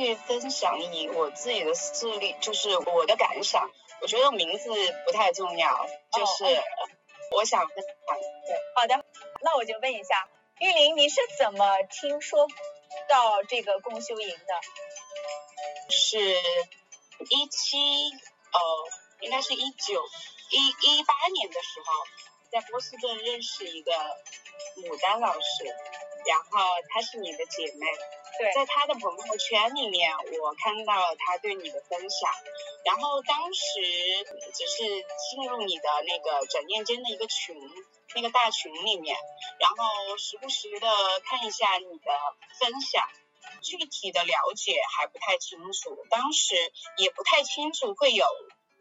去分享以我自己的事例，就是我的感想。我觉得名字不太重要，就是我想分享。对，好的，那我就问一下玉林，你是怎么听说到这个共修营的？是一七，呃，应该是一九一一八年的时候，在波士顿认识一个牡丹老师，然后她是你的姐妹。对。在她的朋友圈里面，我看到了她对你的分享，然后当时只是进入你的那个转念间的一个群，那个大群里面，然后时不时的看一下你的分享。具体的了解还不太清楚，当时也不太清楚会有，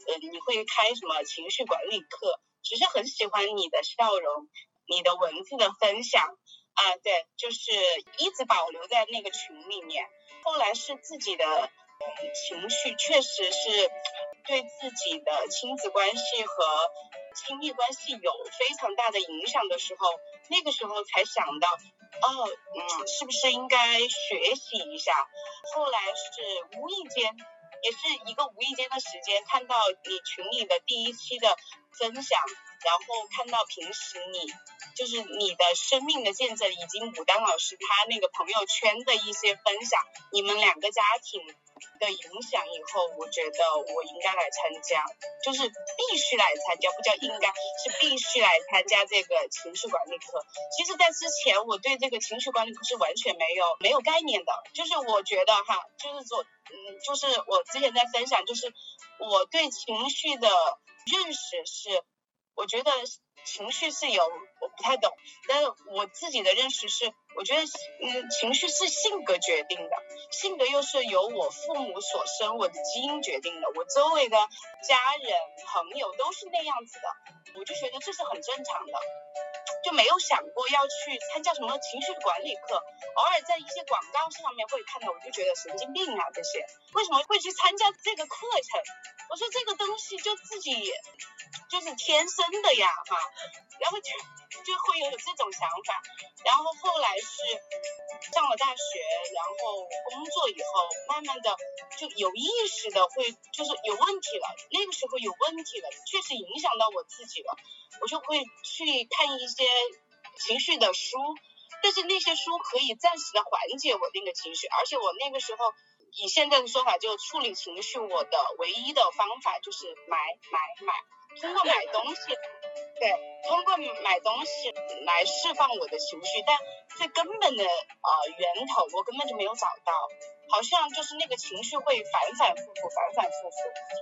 呃，你会开什么情绪管理课，只是很喜欢你的笑容，你的文字的分享，啊，对，就是一直保留在那个群里面。后来是自己的情绪确实是对自己的亲子关系和亲密关系有非常大的影响的时候，那个时候才想到。哦，嗯，是不是应该学习一下？后来是无意间，也是一个无意间的时间，看到你群里的第一期的分享，然后看到平时你就是你的生命的见证，以及牡丹老师他那个朋友圈的一些分享，你们两个家庭。的影响以后，我觉得我应该来参加，就是必须来参加，不叫应该，是必须来参加这个情绪管理课。其实，在之前我对这个情绪管理课是完全没有没有概念的，就是我觉得哈，就是说，嗯，就是我之前在分享，就是我对情绪的认识是，我觉得。情绪是有我不太懂，但是我自己的认识是，我觉得嗯情绪是性格决定的，性格又是由我父母所生，我的基因决定的，我周围的家人朋友都是那样子的，我就觉得这是很正常的，就没有想过要去参加什么情绪管理课，偶尔在一些广告上面会看到，我就觉得神经病啊这些，为什么会去参加这个课程？我说这个东西就自己就是天生的呀哈，然后就就会有这种想法，然后后来是上了大学，然后工作以后，慢慢的就有意识的会就是有问题了，那个时候有问题了，确实影响到我自己了，我就会去看一些情绪的书，但是那些书可以暂时的缓解我那个情绪，而且我那个时候。以现在的说法，就处理情绪，我的唯一的方法就是买买买，通过买东西，对，通过买东西来释放我的情绪，但最根本的呃源头我根本就没有找到，好像就是那个情绪会反反复复，反反复复，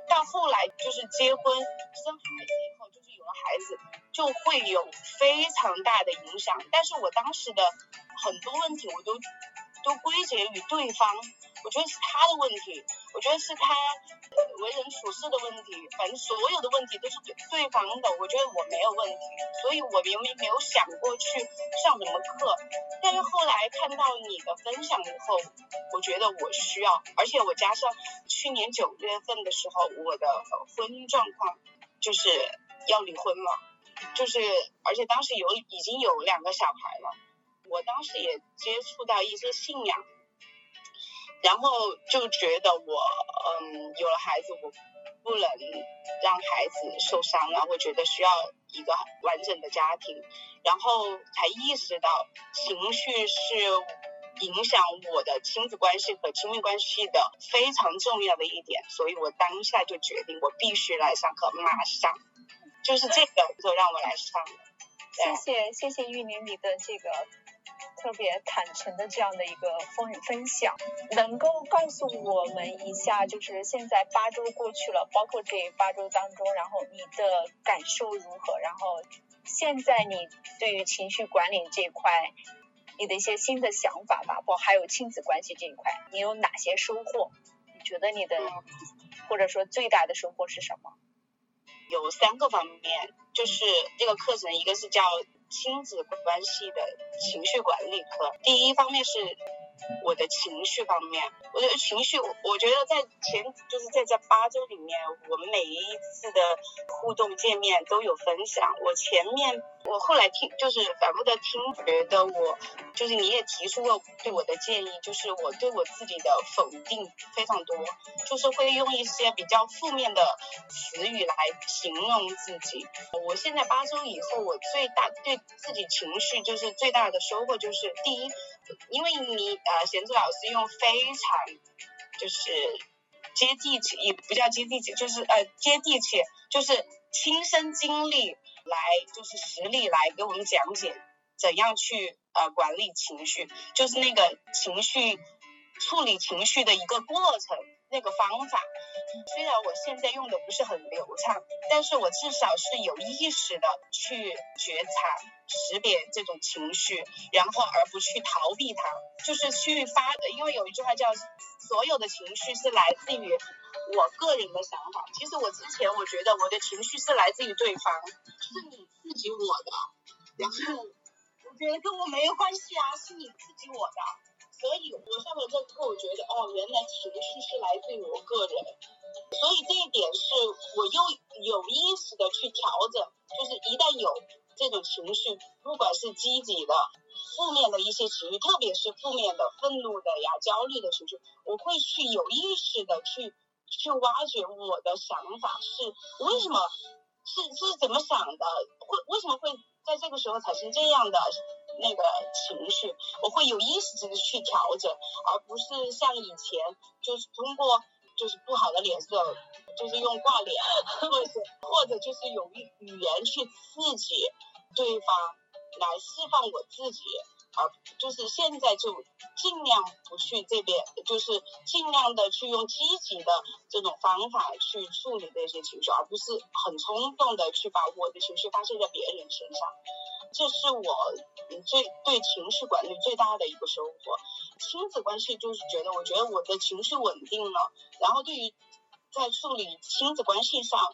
到后来就是结婚生孩子以后，就是有了孩子就会有非常大的影响，但是我当时的很多问题我都。都归结于对方，我觉得是他的问题，我觉得是他为人处事的问题，反正所有的问题都是对对方的，我觉得我没有问题，所以我明明没有想过去上什么课，但是后来看到你的分享以后，我觉得我需要，而且我加上去年九月份的时候，我的婚姻状况就是要离婚了，就是而且当时有已经有两个小孩了。我当时也接触到一些信仰，然后就觉得我嗯有了孩子，我不能让孩子受伤了，我觉得需要一个完整的家庭，然后才意识到情绪是影响我的亲子关系和亲密关系的非常重要的一点，所以我当下就决定我必须来上课，马上就是这个就让我来上。谢谢谢谢玉玲你的这个。特别坦诚的这样的一个分分享，能够告诉我们一下，就是现在八周过去了，包括这八周当中，然后你的感受如何？然后现在你对于情绪管理这一块，你的一些新的想法吧，包括还有亲子关系这一块，你有哪些收获？你觉得你的或者说最大的收获是什么？有三个方面，就是这个课程，一个是叫。亲子关系的情绪管理课，第一方面是我的情绪方面，我觉得情绪，我我觉得在前就是在这八周里面，我们每一次的互动见面都有分享。我前面我后来听就是反复的听，觉得我就是你也提出过对我的建议，就是我对我自己的否定非常多，就是会用一些比较负面的词语来形容自己。我现在八周以后，我最大对自己情绪就是最大的收获就是第一。因为你呃，贤子老师用非常就是接地气，也不叫接地气，就是呃接地气，就是亲身经历来，就是实例来给我们讲解怎样去呃管理情绪，就是那个情绪处理情绪的一个过程。那个方法，虽然我现在用的不是很流畅，但是我至少是有意识的去觉察、识别这种情绪，然后而不去逃避它，就是去发。因为有一句话叫“所有的情绪是来自于我个人的想法”。其实我之前我觉得我的情绪是来自于对方，是你自己我的，然后觉得跟我没有关系啊，是你刺激我的。所以，我上了这课，我觉得哦，原来情绪是来自于我个人，所以这一点是我又有意识的去调整，就是一旦有这种情绪，不管是积极的、负面的一些情绪，特别是负面的、愤怒的呀、焦虑的情绪，我会去有意识的去去挖掘我的想法是为什么，是是怎么想的，会为什么会在这个时候产生这样的。那个情绪，我会有意识的去调整，而不是像以前就是通过就是不好的脸色，就是用挂脸，或者或者就是有语语言去刺激对方来释放我自己，而就是现在就尽量不去这边，就是尽量的去用积极的这种方法去处理这些情绪，而不是很冲动的去把我的情绪发泄在别人身上。这是我最对情绪管理最大的一个收获。亲子关系就是觉得，我觉得我的情绪稳定了，然后对于在处理亲子关系上，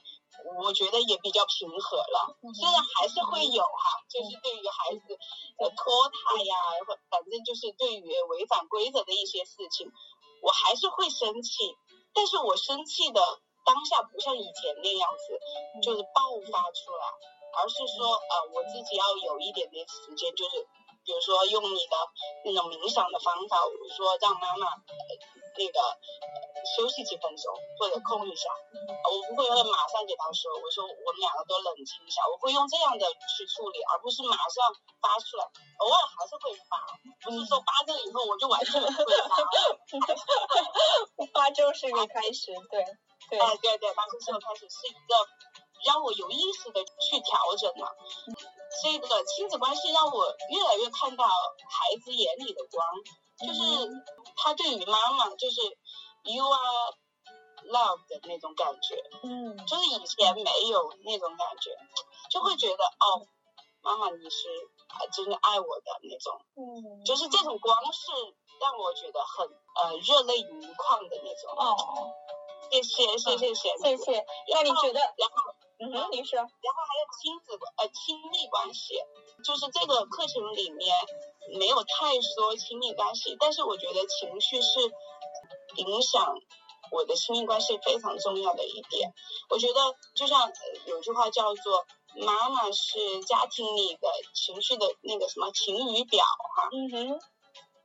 我觉得也比较平和了。虽然还是会有哈，就是对于孩子的拖沓呀，或反正就是对于违反规则的一些事情，我还是会生气。但是我生气的当下不像以前那样子，就是爆发出来。而是说，呃，我自己要有一点点时间，就是比如说用你的那种冥想的方法，我说让妈妈那个休息几分钟或者空一下，我不会马上给他说，我说我们两个都冷静一下，我会用这样的去处理，而不是马上发出来，偶尔还是会发，不是说发这个以后我就完全不会发。发就是个开始，对对，哎对对，发就是个开始，是一个。让我有意识的去调整了，这个亲子关系让我越来越看到孩子眼里的光，就是他对于妈妈就是 you are love 的那种感觉，嗯，就是以前没有那种感觉，就会觉得哦，妈妈你是真的爱我的那种，嗯，就是这种光是让我觉得很呃热泪盈眶的那种，哦，谢谢谢谢谢谢，那你觉得然后。嗯哼，你说，然后还有亲子关呃亲密关系，就是这个课程里面没有太说亲密关系，但是我觉得情绪是影响我的亲密关系非常重要的一点。我觉得就像有句话叫做妈妈是家庭里的情绪的那个什么晴雨表哈。嗯哼。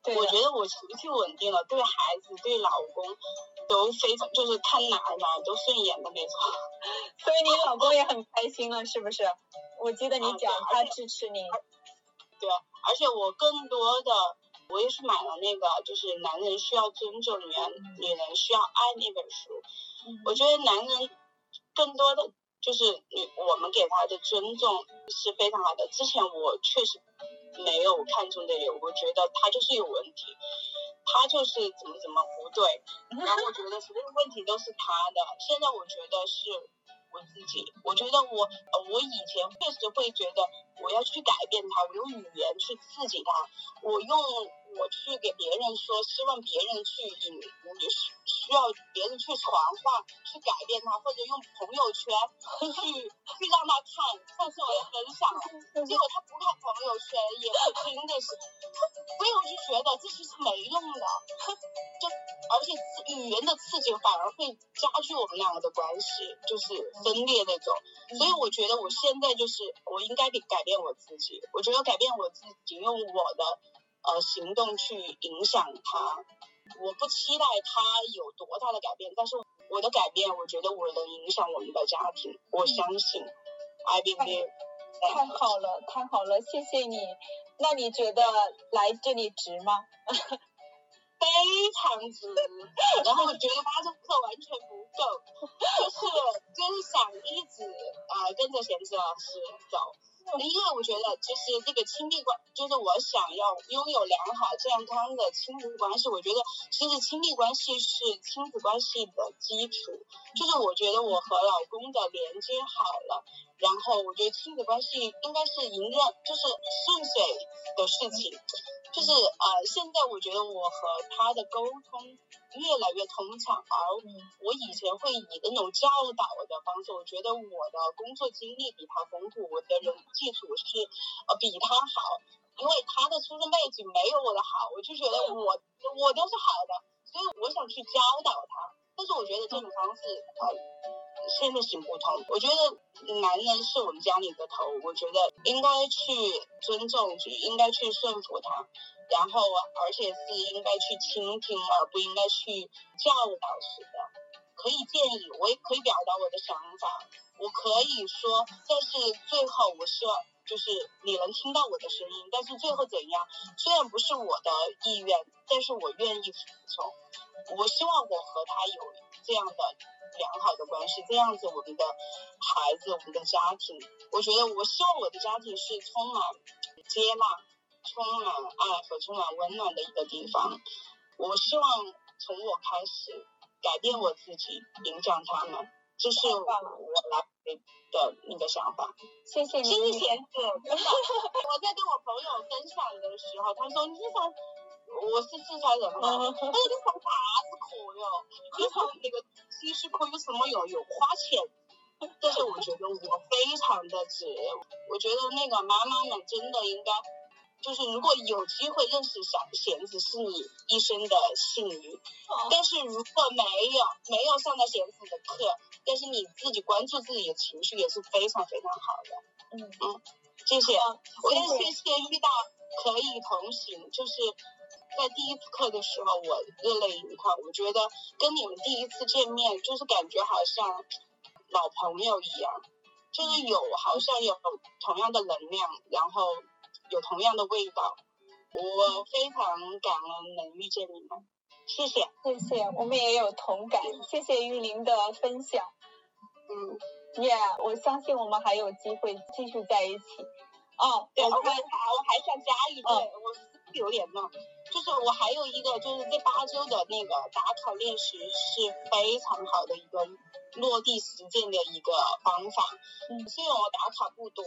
对我觉得我情绪稳定了，对孩子对老公都非常，就是看哪儿哪都顺眼的那种。所以你老公也很开心了，是不是？我记得你讲他支持你。对，而且我更多的，我也是买了那个，就是《男人需要尊重》女人《女人需要爱》那本书。我觉得男人更多的就是你我们给他的尊重是非常好的。之前我确实。没有看中的人，我觉得他就是有问题，他就是怎么怎么对，然后我觉得所有问题都是他的。现在我觉得是我自己，我觉得我我以前确实会觉得我要去改变他，我用语言去刺激他，我用我去给别人说，希望别人去引，需需要别人去传话，去改变他，或者用朋友圈去去让他看，但是我也分享，结果他不看朋友圈，也不听这些，他所以我就觉得这些是没用的，就而且语言的刺激反而会加剧我们两个的关系，就是分裂那种。所以我觉得我现在就是我应该得改变我自己，我觉得改变我自己，用我的呃行动去影响他。我不期待他有多大的改变，但是我的改变，我觉得我能影响我们的家庭，我相信。I believe。太好了，太好了，谢谢你。那你觉得来这里值吗？非常值。然后我觉得八周课完全不够，就是就是想一直啊跟着贤子老师走。因为我觉得，其实这个亲密关，就是我想要拥有良好健康的亲子关系。我觉得，其实亲密关系是亲子关系的基础。就是我觉得我和老公的连接好了，然后我觉得亲子关系应该是迎刃，就是顺水的事情。就是呃，现在我觉得我和他的沟通越来越通畅，而我以前会以那种教导的方式，我觉得我的工作经历比他丰富，我的人基础是呃比他好，因为他的出生背景没有我的好，我就觉得我我都是好的，所以我想去教导他，但是我觉得这种方式呃现在行不通，我觉得男人是我们家里的头，我觉得应该去尊重，去应该去顺服他，然后而且是应该去倾听，而不应该去教导式的。可以建议，我也可以表达我的想法，我可以说，但是最后我希望就是你能听到我的声音，但是最后怎样，虽然不是我的意愿，但是我愿意服从。我希望我和他有这样的。良好的关系，这样子我们的孩子，我们的家庭，我觉得我希望我的家庭是充满接纳、充满爱和充满温暖的一个地方。我希望从我开始改变我自己，影响他们，这是我来的那个想法。谢谢你，谢谢贤子。我在跟我朋友分享的时候，他说你想。我是四川人嘛，我说你上啥子课哟？你上那个其实课有什么用？又花钱。但是我觉得我非常的值，我觉得那个妈妈们真的应该，就是如果有机会认识小贤子，是你一生的幸运。但是如果没有没有上到贤子的课，但是你自己关注自己的情绪也是非常非常好的。嗯嗯，谢谢，我也谢谢遇到可以同行，就是。在第一次课的时候，我热泪盈眶。我觉得跟你们第一次见面，就是感觉好像老朋友一样，就是有好像有同样的能量，然后有同样的味道。我非常感恩能遇见你们，谢谢，谢谢，我们也有同感，谢谢玉林的分享。嗯，Yeah，我相信我们还有机会继续在一起。哦，对，我还我还想加一句，有点乱。就是我还有一个，就是这八周的那个打卡练习是非常好的一个落地实践的一个方法。嗯，虽然我打卡不多，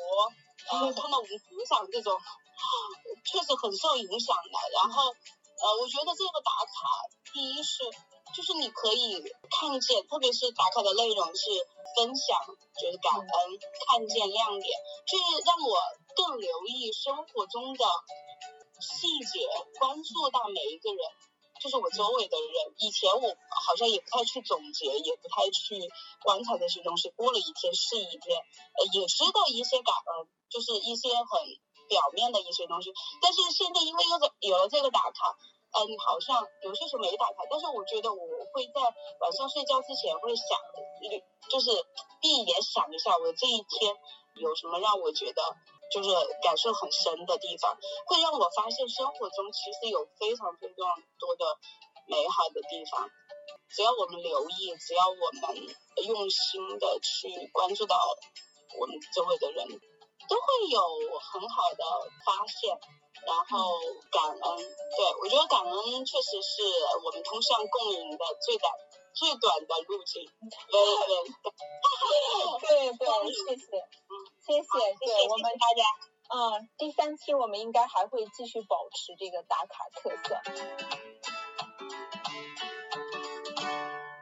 呃，看到我们组长这种，确实很受影响的。然后，呃，我觉得这个打卡，第一是，就是你可以看见，特别是打卡的内容是分享，就是感恩，看见亮点，就是让我更留意生活中的。细节关注到每一个人，就是我周围的人。以前我好像也不太去总结，也不太去观察这些东西。过了一天是一天，呃，也知道一些感恩，就是一些很表面的一些东西。但是现在因为有了有了这个打卡，嗯，好像有些时候没打卡，但是我觉得我会在晚上睡觉之前会想，就是闭眼想一下我这一天有什么让我觉得。就是感受很深的地方，会让我发现生活中其实有非常非常多的美好的地方。只要我们留意，只要我们用心的去关注到我们周围的人，都会有很好的发现。然后感恩，对我觉得感恩确实是我们通向共赢的最短最短的路径。对对对，谢谢。谢谢，对我们大家，嗯，第三期我们应该还会继续保持这个打卡特色。